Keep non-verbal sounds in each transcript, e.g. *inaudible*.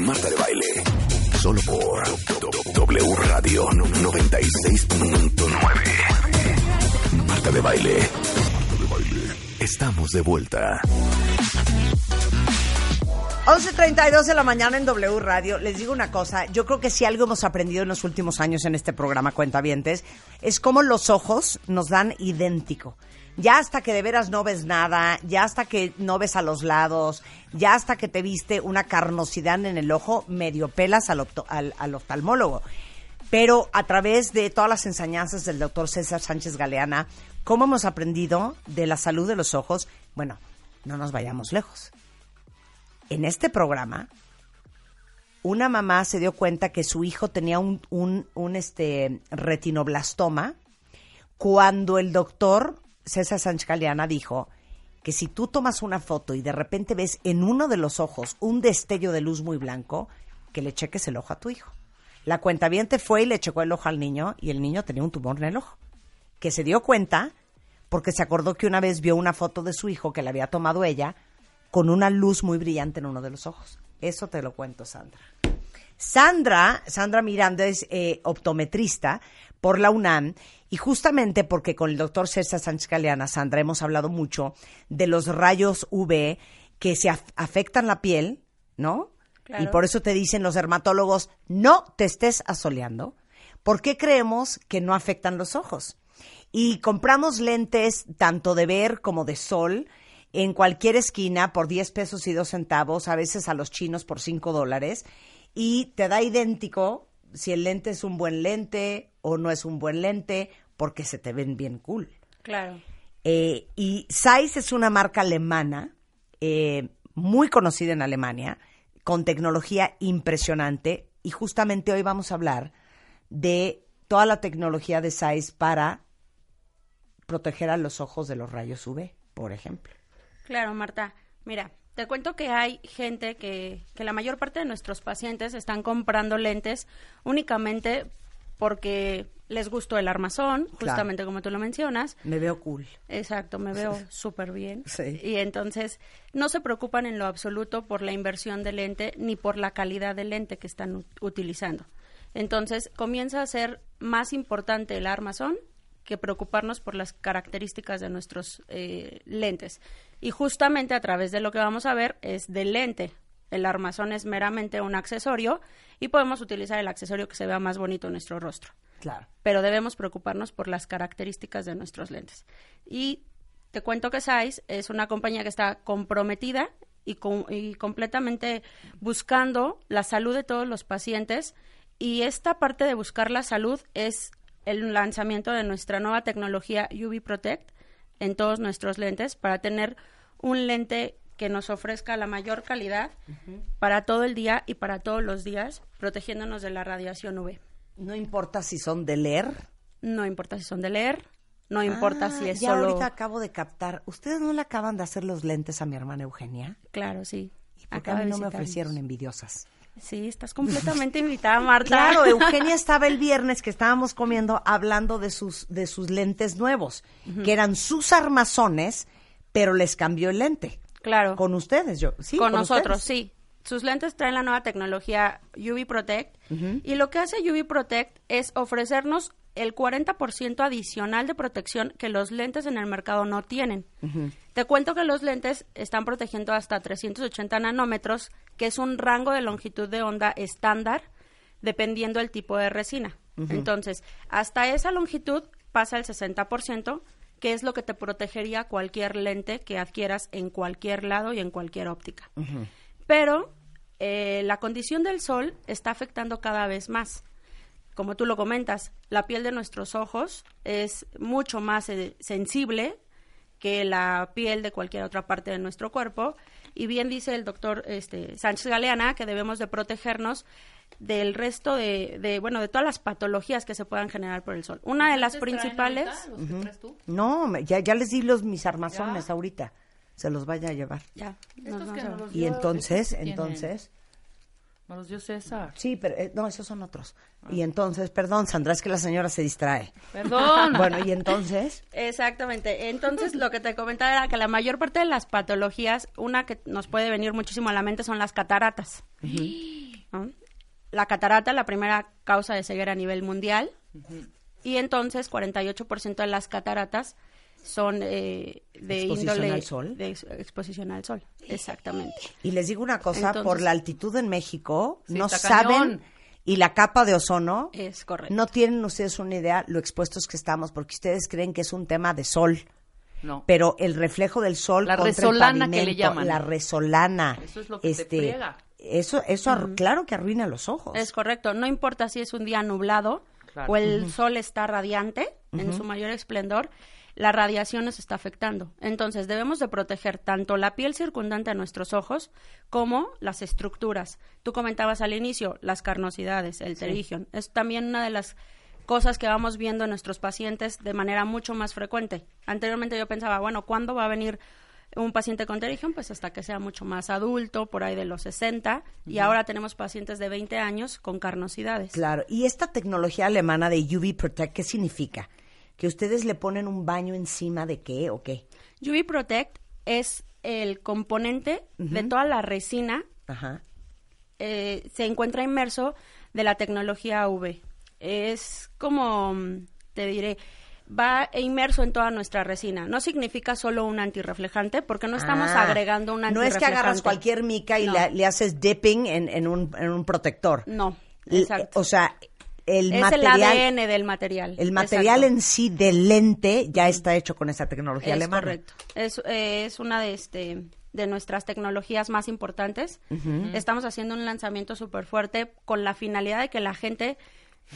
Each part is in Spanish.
Marta de Baile. Solo por W Radio 96.9. Marta de Baile. Estamos de vuelta. 11.32 de la mañana en W Radio. Les digo una cosa, yo creo que si algo hemos aprendido en los últimos años en este programa Cuentavientes es cómo los ojos nos dan idéntico. Ya hasta que de veras no ves nada, ya hasta que no ves a los lados, ya hasta que te viste una carnosidad en el ojo, medio pelas al, al oftalmólogo. Pero a través de todas las enseñanzas del doctor César Sánchez Galeana, ¿cómo hemos aprendido de la salud de los ojos? Bueno, no nos vayamos lejos. En este programa, una mamá se dio cuenta que su hijo tenía un, este, retinoblastoma cuando el doctor César Sánchez dijo que si tú tomas una foto y de repente ves en uno de los ojos un destello de luz muy blanco, que le cheques el ojo a tu hijo. La cuentaviente fue y le checó el ojo al niño y el niño tenía un tumor en el ojo. Que se dio cuenta porque se acordó que una vez vio una foto de su hijo que le había tomado ella con una luz muy brillante en uno de los ojos. Eso te lo cuento, Sandra. Sandra, Sandra Miranda es eh, optometrista por la UNAM y justamente porque con el doctor César Sánchez Galeana, Sandra, hemos hablado mucho de los rayos UV que se af- afectan la piel, ¿no? Claro. Y por eso te dicen los dermatólogos, no te estés asoleando. ¿Por qué creemos que no afectan los ojos? Y compramos lentes tanto de ver como de sol en cualquier esquina por 10 pesos y 2 centavos, a veces a los chinos por 5 dólares, y te da idéntico si el lente es un buen lente o no es un buen lente, porque se te ven bien cool. Claro. Eh, y Zeiss es una marca alemana, eh, muy conocida en Alemania, con tecnología impresionante. Y justamente hoy vamos a hablar de toda la tecnología de Zeiss para proteger a los ojos de los rayos UV, por ejemplo. Claro, Marta. Mira, te cuento que hay gente que, que la mayor parte de nuestros pacientes están comprando lentes únicamente porque les gustó el armazón, Claro. justamente como tú lo mencionas. Me veo cool. Exacto, me veo súper bien. Sí. Y entonces no se preocupan en lo absoluto por la inversión de lente ni por la calidad del lente que están utilizando. Entonces comienza a ser más importante el armazón que preocuparnos por las características de nuestros eh, lentes. Y justamente a través de lo que vamos a ver es del lente. El armazón es meramente un accesorio y podemos utilizar el accesorio que se vea más bonito en nuestro rostro Claro. pero debemos preocuparnos por las características de nuestros lentes. Y te cuento que Zeiss es una compañía que está comprometida y, com- y completamente buscando la salud de todos los pacientes y esta parte de buscar la salud es el lanzamiento de nuestra nueva tecnología UV Protect en todos nuestros lentes para tener un lente que nos ofrezca la mayor calidad para todo el día y para todos los días, protegiéndonos de la radiación UV. No importa si son de leer. No importa si son de leer, no importa Ah, si es ya solo... ahorita acabo de captar. ¿Ustedes no le acaban de hacer los lentes a mi hermana Eugenia? Claro, sí. ¿Y por qué Acaba a mí no me ofrecieron envidiosas? Sí, estás completamente *laughs* invitada, Marta. Claro, *laughs* Eugenia estaba el viernes que estábamos comiendo hablando de sus, de sus lentes nuevos, que eran sus armazones, pero les cambió el lente. Claro. Con ustedes, yo. Sí, con nosotros, ustedes. sí. Sus lentes traen la nueva tecnología UV Protect y lo que hace UV Protect es ofrecernos el 40% adicional de protección que los lentes en el mercado no tienen. Te cuento que los lentes están protegiendo hasta 380 nanómetros, que es un rango de longitud de onda estándar dependiendo del tipo de resina. Entonces, hasta esa longitud pasa el 60%, que es lo que te protegería cualquier lente que adquieras en cualquier lado y en cualquier óptica. Pero eh, la condición del sol está afectando cada vez más. Como tú lo comentas, la piel de nuestros ojos es mucho más eh, sensible que la piel de cualquier otra parte de nuestro cuerpo. Y bien dice el doctor este, Sánchez Galeana que debemos de protegernos del resto de, de, bueno, de todas las patologías que se puedan generar por el sol. Una de las principales... No, me- ya, ya les di los mis armazones ahorita. Se los vaya a llevar. Ya, nos Estos vamos que a no ver. los Y entonces, entonces, Me los dio César. sí, pero eh, no, esos son otros. Y entonces, perdón, Sandra, es que la señora se distrae. Perdón. Bueno, y entonces, Exactamente. Entonces, lo que te comentaba era que la mayor parte de las patologías, una que nos puede venir muchísimo a la mente son las cataratas. ¿no? La catarata, la primera causa de ceguera a nivel mundial. Y entonces 48% de las cataratas son eh, de Exposición índole al sol. de ex- exposición al sol, exactamente. Y les digo una cosa, Entonces- por la altitud en México, Sí, no saben, cañón. y la capa de ozono, Es correcto. no tienen ustedes una idea lo expuestos que estamos, porque ustedes creen que es un tema de sol. No. Pero el reflejo del sol La contra resolana el que le llaman. la resolana. Eso es lo que te este, friega. Eso, eso claro que arruina los ojos. Es correcto. No importa si es un día nublado Claro. o el sol está radiante en su mayor esplendor, la radiación nos está afectando. Entonces debemos de proteger tanto la piel circundante a nuestros ojos como las estructuras. Tú comentabas al inicio las carnosidades, el terigion. Es también una de las cosas que vamos viendo en nuestros pacientes de manera mucho más frecuente. Anteriormente yo pensaba, bueno, ¿cuándo va a venir un paciente con terigion? Pues hasta que sea mucho más adulto, por ahí de los 60, y ahora tenemos pacientes de 20 años con carnosidades. Claro. ¿Y esta tecnología alemana de UV Protect qué significa? ¿Que ustedes le ponen un baño encima de qué o qué? UV Protect es el componente de toda la resina, Ajá. eh, se encuentra inmerso de la tecnología UV. Es como, te diré, va inmerso en toda nuestra resina. No significa solo un antirreflejante, porque no estamos Ah, agregando un No antirreflejante. es que agarras cualquier mica y No. le, le haces dipping en, en un, en un protector. No, exacto. O sea, el es material, el ADN del material. el material exacto. en sí del lente ya está hecho con esa tecnología Es alemana. correcto. Es, eh, es una de este de nuestras tecnologías más importantes. Estamos haciendo un lanzamiento súper fuerte con la finalidad de que la gente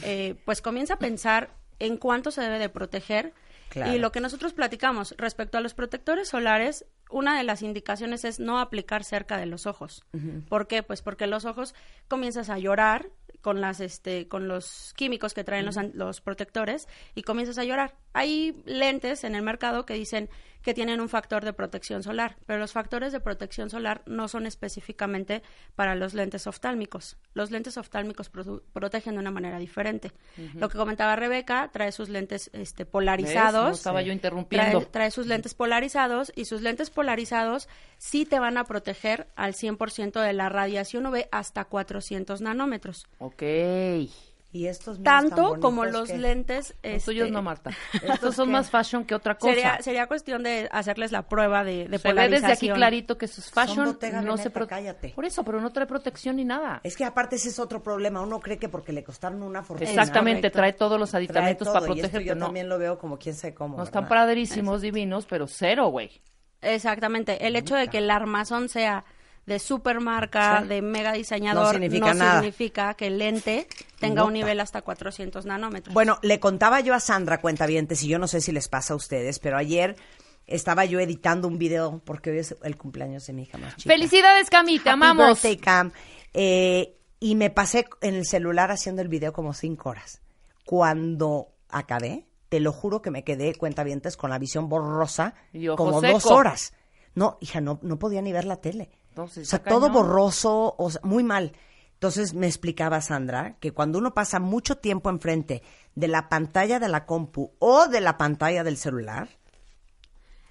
eh, pues comience a pensar en cuánto se debe de proteger. Claro. Y lo que nosotros platicamos respecto a los protectores solares, una de las indicaciones es no aplicar cerca de los ojos. ¿Por qué? Pues porque los ojos comienzas a llorar con las este con los químicos que traen los, los protectores y comienzas a llorar. Hay lentes en el mercado que dicen que tienen un factor de protección solar, pero los factores de protección solar no son específicamente para los lentes oftálmicos. Los lentes oftálmicos protegen de una manera diferente. Lo que comentaba Rebeca, trae sus lentes este, polarizados. No estaba yo interrumpiendo. Trae, trae sus lentes polarizados y sus lentes polarizados sí te van a proteger al 100% de la radiación UV hasta 400 nanómetros. Ok. Y estos Tanto como los que- lentes... Los este, tuyos no, Marta. *laughs* Estos son más fashion que otra cosa. Sería, sería cuestión de hacerles la prueba de, de Se ve desde aquí polarización. clarito que sus fashion no se pro- cállate. Por eso, pero no trae protección ni nada. Es que aparte ese es otro problema. Uno cree que porque le costaron una fortuna. Exactamente, trae todos los aditamentos todo, para y esto proteger, yo no. también lo veo como quién sabe cómo. No están padrísimos, divinos, pero cero, güey. Exactamente. El hecho de que el armazón sea de supermarca, Sí. de mega diseñador, No significa nada. significa que el lente tenga Nota. un nivel hasta 400 nanómetros. Bueno, le contaba yo a Sandra Cuentavientes, y yo no sé si les pasa a ustedes, pero ayer estaba yo editando un video porque hoy es el cumpleaños de mi hija más chica. Felicidades, Cami, te Happy amamos. birthday, Cam. Eh, y me pasé en el celular haciendo el video como cinco horas. Cuando acabé, te lo juro que me quedé cuentavientes con la visión borrosa como seco. dos horas. No, hija, no, no podía ni ver la tele. Entonces, o sea, todo borroso, o sea, muy mal. Entonces me explicaba Sandra que cuando uno pasa mucho tiempo enfrente de la pantalla de la compu o de la pantalla del celular,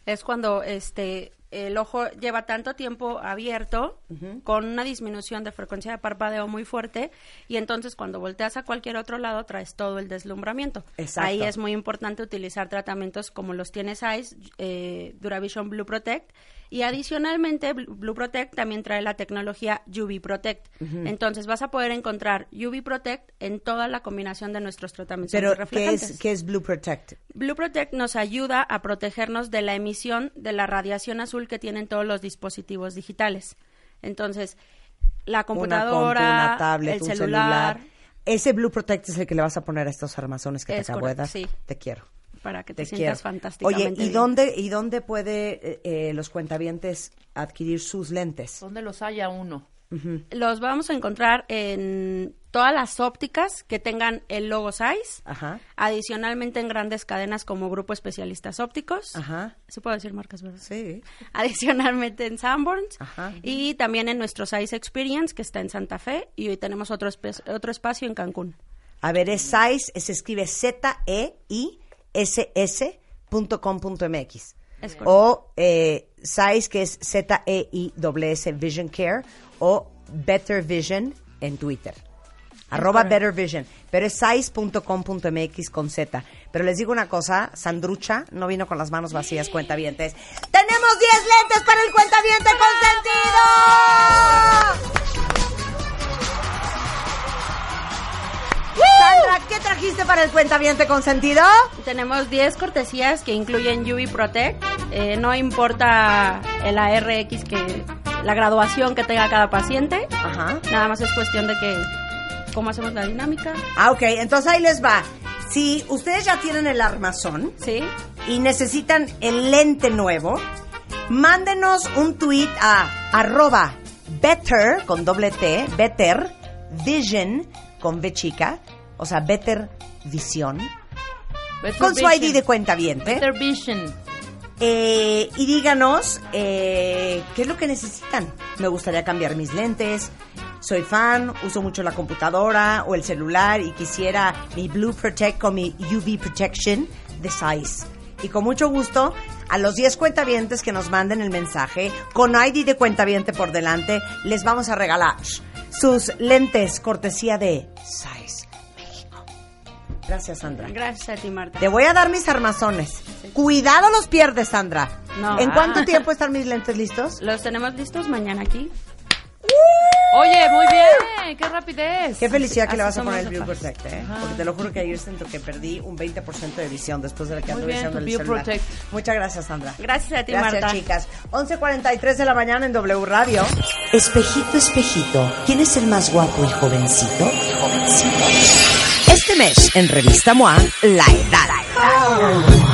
es cuando este el ojo lleva tanto tiempo abierto con una disminución de frecuencia de parpadeo muy fuerte y entonces cuando volteas a cualquier otro lado traes todo el deslumbramiento. Exacto. Ahí es muy importante utilizar tratamientos como los tienes Eyes, eh, Duravision Blue Protect y adicionalmente Bl- Blue Protect también trae la tecnología UV Protect. Entonces vas a poder encontrar UV Protect en toda la combinación de nuestros tratamientos pero ¿qué es, ¿qué es Blue Protect? Blue Protect nos ayuda a protegernos de la emisión de la radiación azul que tienen todos los dispositivos digitales. Entonces, la una computadora, compu, una tablet, el un celular, Ese Blue Protect es el que le vas a poner a estos armazones que te acabo de dar. sí. Te quiero. Para que te, Te sientas quiero. fantásticamente Oye, ¿y bien. dónde, ¿y dónde puede eh, eh, los cuentavientes adquirir sus lentes? ¿Dónde los haya uno? Los vamos a encontrar en todas las ópticas que tengan el logo Size. Ajá. Adicionalmente en grandes cadenas como Grupo Especialistas Ópticos. Ajá. Sí puedo decir marcas, ¿verdad? Sí. *laughs* adicionalmente en Sanborns Ajá. y también en nuestro Size Experience que está en Santa Fe y hoy tenemos otro, espe- otro espacio en Cancún. A ver, es size, se escribe Z-E-I-S-S.com.mx. Correcto. O eh, size, que es Z-E-I-S Vision Care, o Better Vision en Twitter. Arroba Better Vision. Pero es size.com.mx con Z. Pero les digo una cosa, Sandrucha no vino con las manos vacías, cuentavientes. ¡Tenemos 10 lentes para el cuentaviente consentido! ¿Qué trajiste para el cuentaviente consentido? Tenemos 10 cortesías que incluyen UV Protect. Eh, no importa el ARX que la graduación que tenga cada paciente. Ajá. Nada más es cuestión de que cómo hacemos la dinámica. Ah, ok, entonces ahí les va. Si ustedes ya tienen el armazón ¿Sí? y necesitan el lente nuevo, mándenos un tweet a arroba better con doble T, better vision con B chica, o sea, better Better con su Vision. ID de cuenta bien, Better Vision. Eh, y díganos eh, qué es lo que necesitan. Me gustaría cambiar mis lentes. Soy fan, uso mucho la computadora o el celular y quisiera mi Blue Protect con mi UV Protection de Size. Y con mucho gusto, a los 10 cuentavientes que nos manden el mensaje, con ID de cuentaviente por delante, les vamos a regalar sus lentes cortesía de Size. Gracias, Sandra. Gracias a ti, Marta. Te voy a dar mis armazones. Cuidado los pierdes, Sandra. No. ¿En cuánto Ah. tiempo están mis lentes listos? Los tenemos listos mañana aquí. Oye, muy bien. Qué rapidez. Qué felicidad que le vas a poner el View. Protect, ¿eh? Porque te lo juro que ayer siento que perdí un 20% de visión después de la que Muy anduve usando el View celular. Protect. Muchas gracias, Sandra. Gracias a ti, Gracias, Marta. chicas. 11.43 de la mañana en W Radio. Espejito, espejito, ¿quién es el más guapo y jovencito? Jovencito. Este mes, en Revista MOA, La Edad.